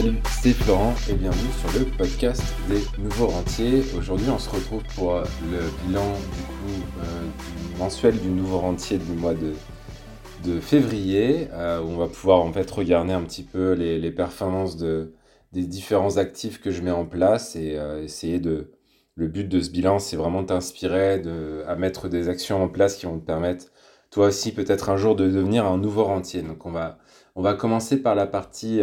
Salut, c'est Florent et bienvenue sur le podcast des nouveaux rentiers. Aujourd'hui, on se retrouve pour euh, le bilan du coup euh, mensuel du nouveau rentier du mois de, février, euh, où on va pouvoir en fait regarder un petit peu les, performances de, des différents actifs que je mets en place et essayer de. Le but de ce bilan, c'est vraiment t'inspirer à mettre des actions en place qui vont te permettre, toi aussi, peut-être un jour, de devenir un nouveau rentier. Donc, on va, on va commencer par la partie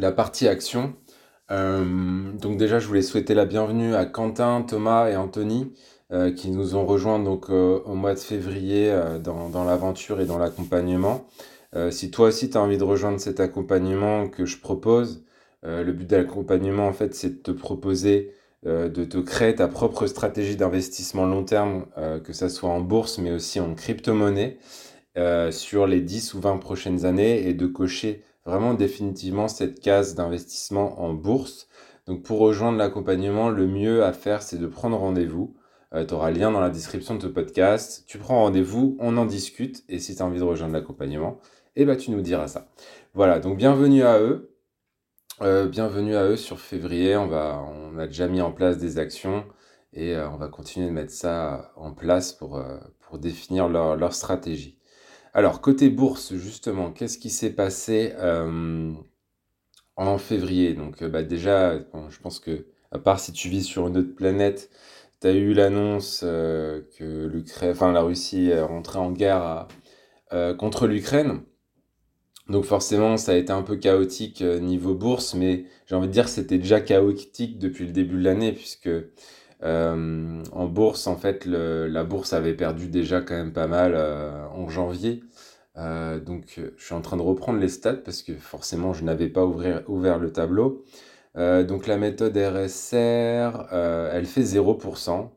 la partie action. Euh, donc déjà, je voulais souhaiter la bienvenue à Quentin, Thomas et Anthony euh, qui nous ont rejoints donc euh, au mois de février dans, l'aventure et dans l'accompagnement. si toi aussi tu as envie de rejoindre cet accompagnement que je propose, le but de l'accompagnement en fait c'est de te proposer de te créer ta propre stratégie d'investissement long terme, que ce soit en bourse mais aussi en crypto-monnaie, sur les 10 ou 20 prochaines années et de cocher vraiment définitivement cette case d'investissement en bourse. Donc pour rejoindre l'accompagnement, le mieux à faire, c'est de prendre rendez-vous. Euh, tu auras le lien dans la description de ce podcast. Tu prends rendez-vous, on en discute. Et si tu as envie de rejoindre l'accompagnement, eh ben, tu nous diras ça. Voilà, donc bienvenue à eux. Euh, bienvenue à eux sur février. On, va, on a déjà mis en place des actions et euh, on va continuer de mettre ça en place pour, pour définir leur stratégie. Alors, côté bourse, justement, qu'est-ce qui s'est passé euh, en février? Donc, euh, bah, déjà, je pense que, à part si tu vis sur une autre planète, tu as eu l'annonce euh, que la Russie rentrée en guerre contre l'Ukraine. Donc forcément, ça a été un peu chaotique niveau bourse, mais j'ai envie de dire que c'était déjà chaotique depuis le début de l'année, puisque euh, en bourse, en fait, la bourse avait perdu déjà quand même pas mal euh, en janvier. Euh, donc, je suis en train de reprendre les stats parce que forcément, je n'avais pas ouvert le tableau. donc, la méthode RSR, elle fait 0%,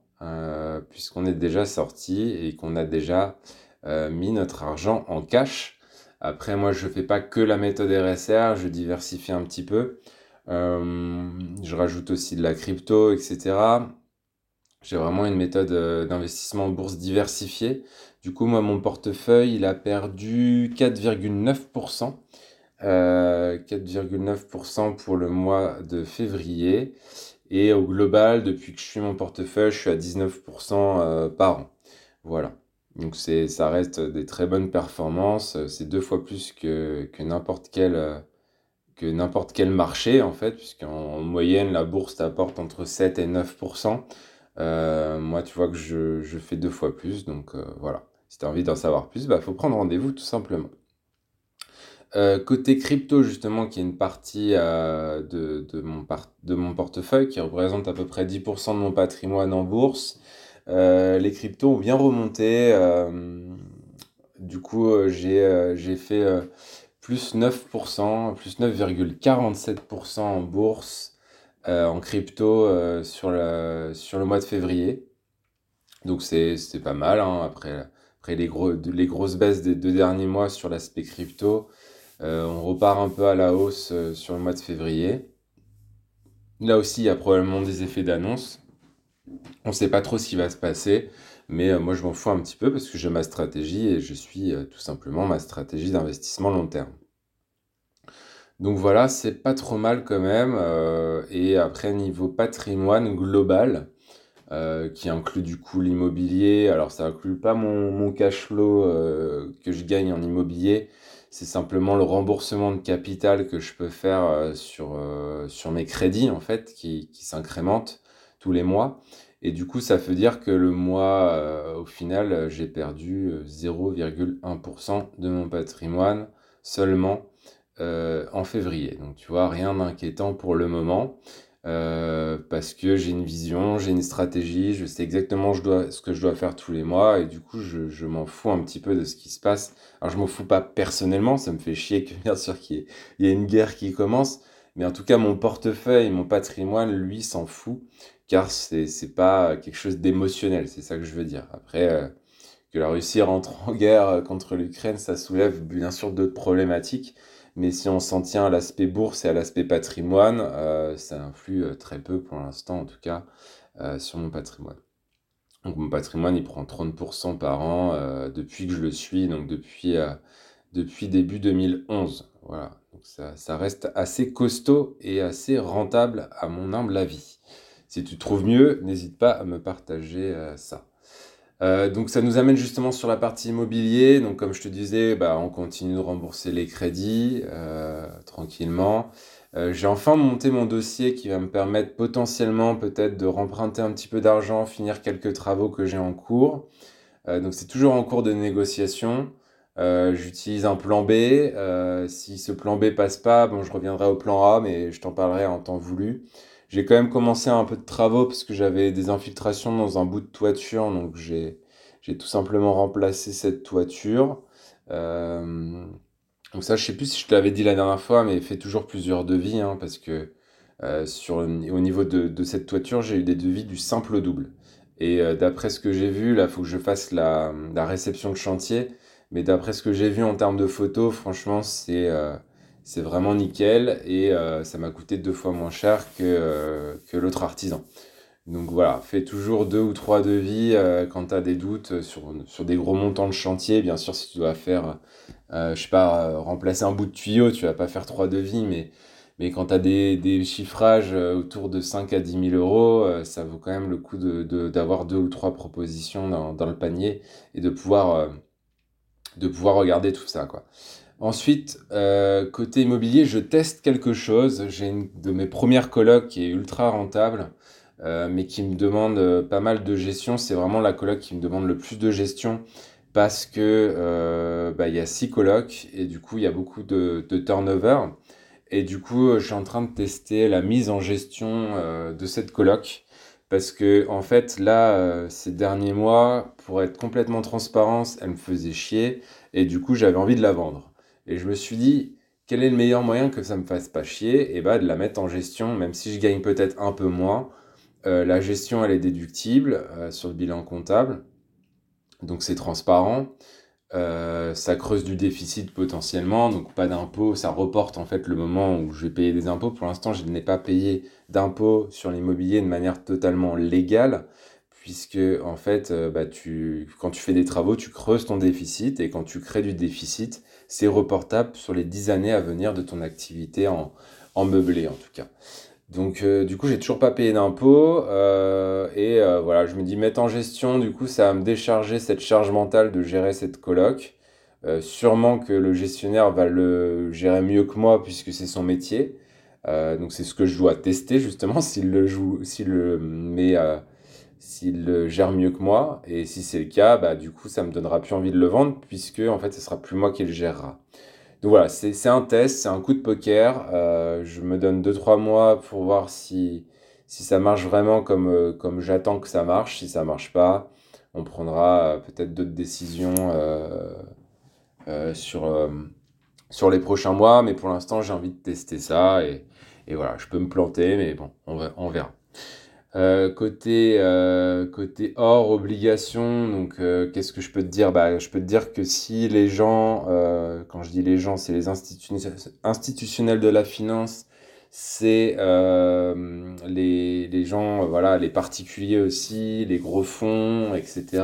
puisqu'on est déjà sorti et qu'on a déjà mis notre argent en cash. Après, moi, je ne fais pas que la méthode RSR, je diversifie un petit peu. je rajoute aussi de la crypto, etc. J'ai vraiment une méthode euh, d'investissement en bourse diversifiée. Du coup, moi, mon portefeuille, il a perdu 4,9%. 4,9% euh, pour le mois de février. Et au global, depuis que je suis mon portefeuille, je suis à 19% euh, par an. Voilà. Donc c'est, ça reste des très bonnes performances. C'est deux fois plus que, que n'importe quel, que n'importe quel marché, en fait, puisqu'en moyenne, la bourse t'apporte entre 7 et 9%. Euh, moi, tu vois que je, fais deux fois plus, donc euh, voilà. Si tu as envie d'en savoir plus, il bah, faut prendre rendez-vous tout simplement. Euh, côté crypto, justement, qui est une partie de, mon de mon portefeuille qui représente à peu près 10% de mon patrimoine en bourse, les cryptos ont bien remonté. du coup, j'ai fait plus 9%, plus 9,47% en bourse en crypto euh, sur, le mois de février. Donc c'est pas mal. Hein. Après, les grosses baisses des deux derniers mois sur l'aspect crypto, euh, on repart un peu à la hausse sur le mois de février. Là aussi, il y a probablement des effets d'annonce. On ne sait pas trop ce qui va se passer, mais moi je m'en fous un petit peu parce que j'ai ma stratégie et je suis tout simplement ma stratégie d'investissement long terme. Donc voilà, c'est pas trop mal quand même. Euh, et après, niveau patrimoine global, euh, qui inclut du coup l'immobilier, alors ça inclut pas mon, cash flow euh, que je gagne en immobilier, c'est simplement le remboursement de capital que je peux faire sur, sur mes crédits en fait, qui, qui s'incrémentent tous les mois. Et du coup, ça veut dire que le mois, au final, j'ai perdu 0,1% de mon patrimoine seulement euh, en février. Donc tu vois, rien d'inquiétant pour le moment. Euh, parce que j'ai une vision, j'ai une stratégie, je sais exactement ce que je dois faire tous les mois et du coup je, m'en fous un petit peu de ce qui se passe. Alors je m'en fous pas personnellement, ça me fait chier que bien sûr qu'il y, ait une guerre qui commence, mais en tout cas mon portefeuille, mon patrimoine, lui s'en fout car c'est c'est pas quelque chose d'émotionnel, c'est ça que je veux dire. Après euh, que la Russie rentre en guerre contre l'Ukraine, ça soulève bien sûr d'autres problématiques. Mais si on s'en tient à l'aspect bourse et à l'aspect patrimoine, euh, ça influe euh, très peu pour l'instant, en tout cas, euh, sur mon patrimoine. Donc mon patrimoine, il prend 30% par an depuis que je le suis, donc depuis, début 2011. voilà, donc ça, ça, reste assez costaud et assez rentable à mon humble avis. Si tu trouves mieux, n'hésite pas à me partager ça. Euh, donc ça nous amène justement sur la partie immobilier. Donc comme je te disais, bah, on continue de rembourser les crédits euh, tranquillement. Euh, j'ai enfin monté mon dossier qui va me permettre potentiellement peut-être de remprunter un petit peu d'argent, finir quelques travaux que j'ai en cours. donc c'est toujours en cours de négociation. J'utilise un plan B. si ce plan B passe pas, bon, je reviendrai au plan A, mais je t'en parlerai en temps voulu. J'ai quand même commencé un peu de travaux parce que j'avais des infiltrations dans un bout de toiture, donc j'ai tout simplement remplacé cette toiture. Euh, donc ça, je sais plus si je te l'avais dit la dernière fois, mais fais toujours plusieurs devis, hein, parce que euh, sur, au niveau de, cette toiture, j'ai eu des devis du simple au double. Et euh, d'après ce que j'ai vu, là, il faut que je fasse la réception de chantier. Mais d'après ce que j'ai vu en termes de photos, franchement, c'est c'est vraiment nickel et euh, ça m'a coûté deux fois moins cher que, euh, que l'autre artisan. Donc voilà, fais toujours deux ou trois devis euh, quand tu as des doutes sur, sur des gros montants de chantier. Bien sûr, si tu dois faire, je sais pas, remplacer un bout de tuyau, tu vas pas faire trois devis, mais, quand tu as des, des, chiffrages autour de 5 à 10 000 euros, ça vaut quand même le coup d'avoir de, deux ou trois propositions dans, le panier et de pouvoir, de pouvoir regarder tout ça. quoi. Ensuite, euh, côté immobilier, je teste quelque chose. J'ai une de mes premières colocs qui est ultra rentable, euh, mais qui me demande euh, pas mal de gestion. C'est vraiment la coloc qui me demande le plus de gestion parce que bah, il y a six colocs et du coup il y a beaucoup de, turnover. Et du coup, je suis en train de tester la mise en gestion de cette coloc parce que en fait là, ces derniers mois, pour être complètement transparent, elle me faisait chier et du coup j'avais envie de la vendre. Et je me suis dit, quel est le meilleur moyen que ça me fasse pas chier? Et bah de la mettre en gestion, même si je gagne peut-être un peu moins. Euh, la gestion, elle est déductible euh, sur le bilan comptable. Donc c'est transparent. Euh, ça creuse du déficit potentiellement, donc pas d'impôt. Ça reporte en fait le moment où je vais payer des impôts. Pour l'instant, je n'ai pas payé d'impôts sur l'immobilier de manière totalement légale puisque en fait, bah, tu, quand tu fais des travaux, tu creuses ton déficit et quand tu crées du déficit, c'est reportable sur les 10 années à venir de ton activité en, en meublé en tout cas. Donc euh, du coup j'ai toujours pas payé d'impôts euh, et euh, voilà je me dis mettre en gestion du coup ça va me décharger cette charge mentale de gérer cette coloc. sûrement que le gestionnaire va le gérer mieux que moi puisque c'est son métier. donc c'est ce que je dois tester justement s'il le joue, s'il le met s'il le gère mieux que moi. Et si c'est le cas, bah, du coup, ça me donnera plus envie de le vendre puisque, en fait, ce sera plus moi qui le gérera. Donc voilà, c'est un test, c'est un coup de poker. Euh, je me donne 2-3 mois pour voir si, si ça marche vraiment comme, euh, comme j'attends que ça marche. Si ça marche pas, on prendra euh, peut-être d'autres décisions sur, sur les prochains mois. Mais pour l'instant, j'ai envie de tester ça. Et, et, voilà, je peux me planter, mais bon, on, on verra. Euh, côté, euh, côté hors obligation, donc euh, qu'est-ce que je peux te dire? Bah, Je peux te dire que si les gens, quand je dis les gens, c'est les institutionnels de la finance, c'est les, les gens, voilà, les particuliers aussi, les gros fonds, etc.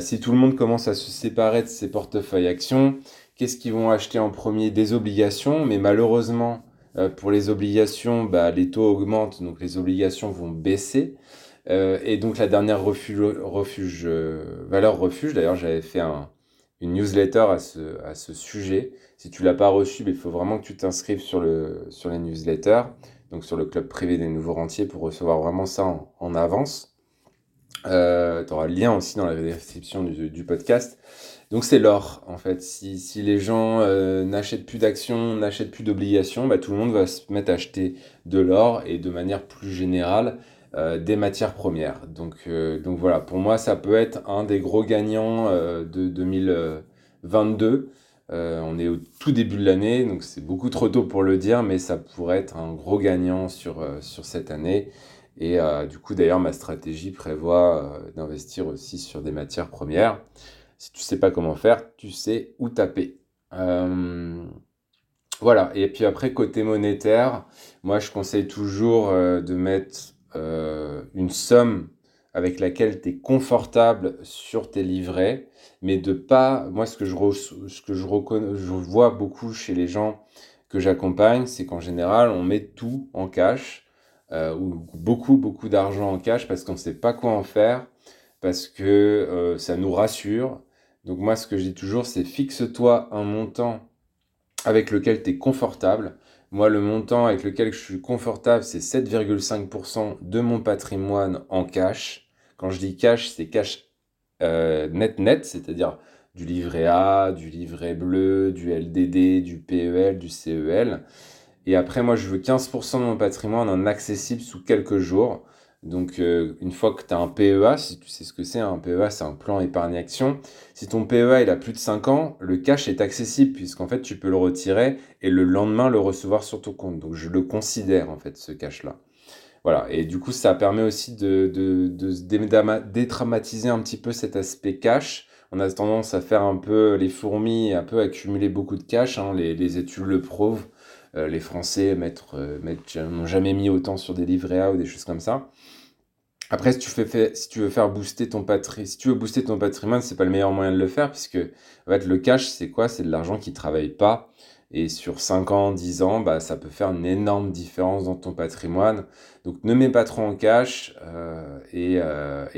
si tout le monde commence à se séparer de ses portefeuilles actions, qu'est-ce qu'ils vont acheter en premier? Des obligations, mais malheureusement, euh, pour les obligations, bah, les taux augmentent, donc les obligations vont baisser. Euh, et donc la dernière refuge, euh, valeur refuge, d'ailleurs j'avais fait un, une newsletter à ce, à ce sujet. Si tu l'as pas reçu, il faut vraiment que tu t'inscrives sur, le, sur les newsletters, donc sur le club privé des nouveaux rentiers pour recevoir vraiment ça en, avance. Tu auras le lien aussi dans la description du podcast. Donc c'est l'or, en fait. Si, si les gens euh, n'achètent plus d'actions, n'achètent plus d'obligations, bah, tout le monde va se mettre à acheter de l'or et de manière plus générale euh, des matières premières. Donc, euh, donc voilà, pour moi, ça peut être un des gros gagnants de 2022. on est au tout début de l'année, donc c'est beaucoup trop tôt pour le dire, mais ça pourrait être un gros gagnant sur, sur cette année. Et du coup, d'ailleurs, ma stratégie prévoit d'investir aussi sur des matières premières. Si tu sais pas comment faire, tu sais où taper. Euh, voilà. Et puis après, côté monétaire, moi, je conseille toujours euh, de mettre euh, une somme avec laquelle tu es confortable sur tes livrets, mais de pas, moi ce que je, ce que je, vois beaucoup chez les gens que j'accompagne, c'est qu'en général, on met tout en cash, ou beaucoup, beaucoup d'argent en cash parce qu'on ne sait pas quoi en faire, parce que ça nous rassure. Donc moi, ce que je dis toujours, c'est fixe-toi un montant avec lequel tu es confortable. Moi, le montant avec lequel je suis confortable, c'est 7,5% de mon patrimoine en cash. Quand je dis cash, c'est cash euh, net net, c'est-à-dire du livret A, du livret bleu, du LDD, du PEL, du CEL. Et après, moi, je veux 15% de mon patrimoine en accessible sous quelques jours. Donc, euh, une fois que tu as un PEA, si tu sais ce que c'est, un PEA, c'est un plan épargne-action. Si ton PEA, il a plus de 5 ans, le cash est accessible, puisqu'en fait, tu peux le retirer et le lendemain le recevoir sur ton compte. Donc, je le considère, en fait, ce cash-là. Voilà. Et du coup, ça permet aussi de, de, de dédramatiser un petit peu cet aspect cash. On a tendance à faire un peu les fourmis, un peu accumuler beaucoup de cash. Hein. Les études le prouvent. Euh, les Français euh, n'ont jamais mis autant sur des livrets A ou des choses comme ça. Après, si tu, fais, si tu veux faire booster ton patrimoine, si tu veux booster ton patrimoine, c'est pas le meilleur moyen de le faire, puisque en fait, le cash, c'est quoi? C'est de l'argent qui travaille pas. Et sur 5 ans, 10 ans, bah, ça peut faire une énorme différence dans ton patrimoine. Donc ne mets pas trop en cash euh, et,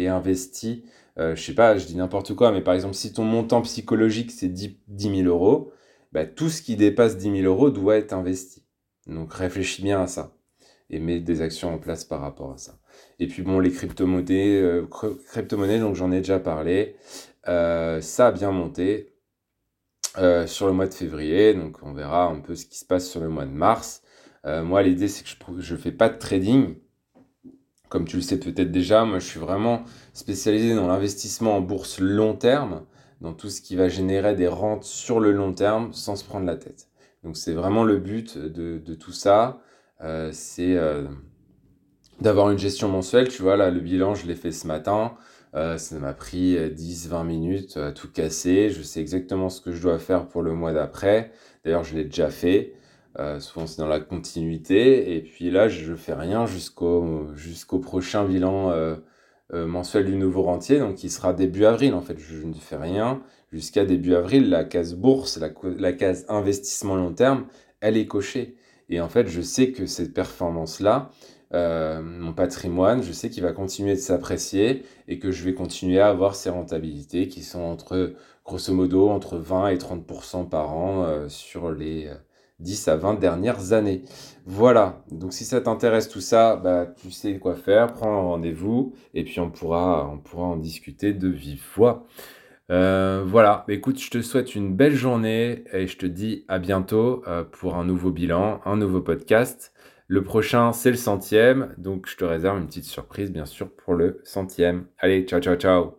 et, investis. je sais pas, je dis n'importe quoi, mais par exemple, si ton montant psychologique c'est 10, 10 000 euros, bah, tout ce qui dépasse 10 000 euros doit être investi. Donc réfléchis bien à ça et mets des actions en place par rapport à ça. Et puis bon, les crypto-monnaies, euh, donc j'en ai déjà parlé, euh, ça a bien monté euh, sur le mois de février, donc on verra un peu ce qui se passe sur le mois de mars. moi, l'idée c'est que je ne fais pas de trading. Comme tu le sais peut-être déjà, moi je suis vraiment spécialisé dans l'investissement en bourse long terme dans tout ce qui va générer des rentes sur le long terme sans se prendre la tête. Donc c'est vraiment le but de, tout ça, euh, c'est euh, d'avoir une gestion mensuelle. Tu vois, là, le bilan, je l'ai fait ce matin. Euh, ça m'a pris 10-20 minutes à tout casser. Je sais exactement ce que je dois faire pour le mois d'après. D'ailleurs, je l'ai déjà fait. souvent, c'est dans la continuité. Et puis là, je ne fais rien jusqu'au jusqu'au prochain bilan mensuel du nouveau rentier, donc qui sera début avril. En fait, je ne fais rien jusqu'à début avril. La case bourse, la, case investissement long terme, elle est cochée. Et en fait, je sais que cette performance-là, euh, mon patrimoine, je sais qu'il va continuer de s'apprécier et que je vais continuer à avoir ces rentabilités qui sont entre, grosso modo, entre 20 et 30% par an euh, sur les 10 à 20 dernières années. Voilà, donc si ça t'intéresse tout ça, bah, tu sais quoi faire, prends un rendez-vous et puis on pourra, on pourra en discuter de vive voix. Euh, voilà, écoute, je te souhaite une belle journée et je te dis à bientôt euh, pour un nouveau bilan, un nouveau podcast. Le prochain, c'est le centième, donc je te réserve une petite surprise, bien sûr, pour le centième. Allez, ciao, ciao, ciao